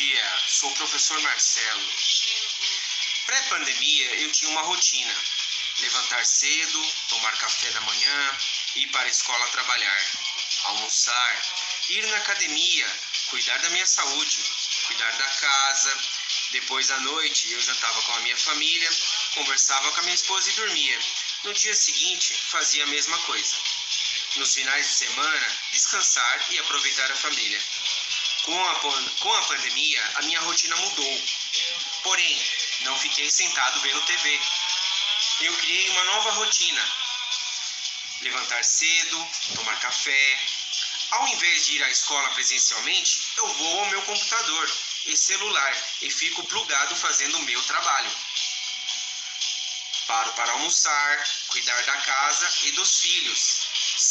dia, sou o professor Marcelo. Pré-pandemia eu tinha uma rotina: levantar cedo, tomar café da manhã, ir para a escola trabalhar, almoçar, ir na academia, cuidar da minha saúde, cuidar da casa. Depois à noite eu jantava com a minha família, conversava com a minha esposa e dormia. No dia seguinte fazia a mesma coisa. Nos finais de semana, descansar e aproveitar a família. Com a, com a pandemia, a minha rotina mudou. Porém, não fiquei sentado vendo TV. Eu criei uma nova rotina. Levantar cedo, tomar café. Ao invés de ir à escola presencialmente, eu vou ao meu computador e celular e fico plugado fazendo o meu trabalho. Paro para almoçar, cuidar da casa e dos filhos.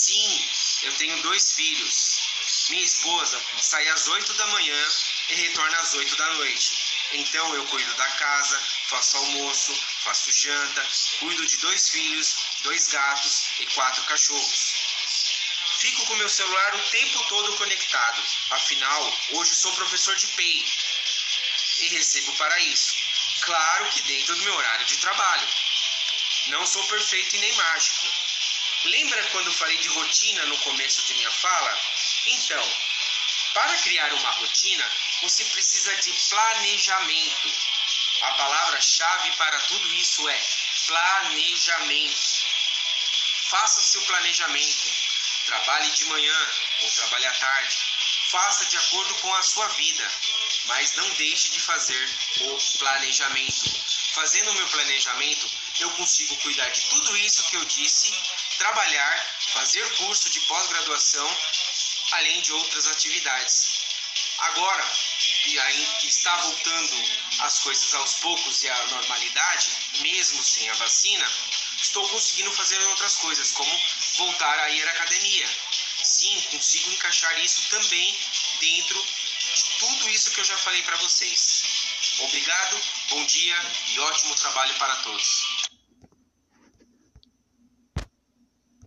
Sim, eu tenho dois filhos. Minha esposa sai às 8 da manhã e retorna às 8 da noite. Então eu cuido da casa, faço almoço, faço janta, cuido de dois filhos, dois gatos e quatro cachorros. Fico com meu celular o tempo todo conectado. Afinal, hoje sou professor de PEI e recebo para isso. Claro que dentro do meu horário de trabalho. Não sou perfeito e nem mágico. Lembra quando falei de rotina no começo de minha fala? Então, para criar uma rotina, você precisa de planejamento. A palavra-chave para tudo isso é planejamento. Faça seu planejamento. Trabalhe de manhã ou trabalhe à tarde. Faça de acordo com a sua vida, mas não deixe de fazer o planejamento. Fazendo o meu planejamento, eu consigo cuidar de tudo isso que eu disse, trabalhar, fazer curso de pós-graduação além de outras atividades. Agora que está voltando as coisas aos poucos e à normalidade, mesmo sem a vacina, estou conseguindo fazer outras coisas, como voltar a ir à academia. Sim, consigo encaixar isso também dentro de tudo isso que eu já falei para vocês. Obrigado, bom dia e ótimo trabalho para todos.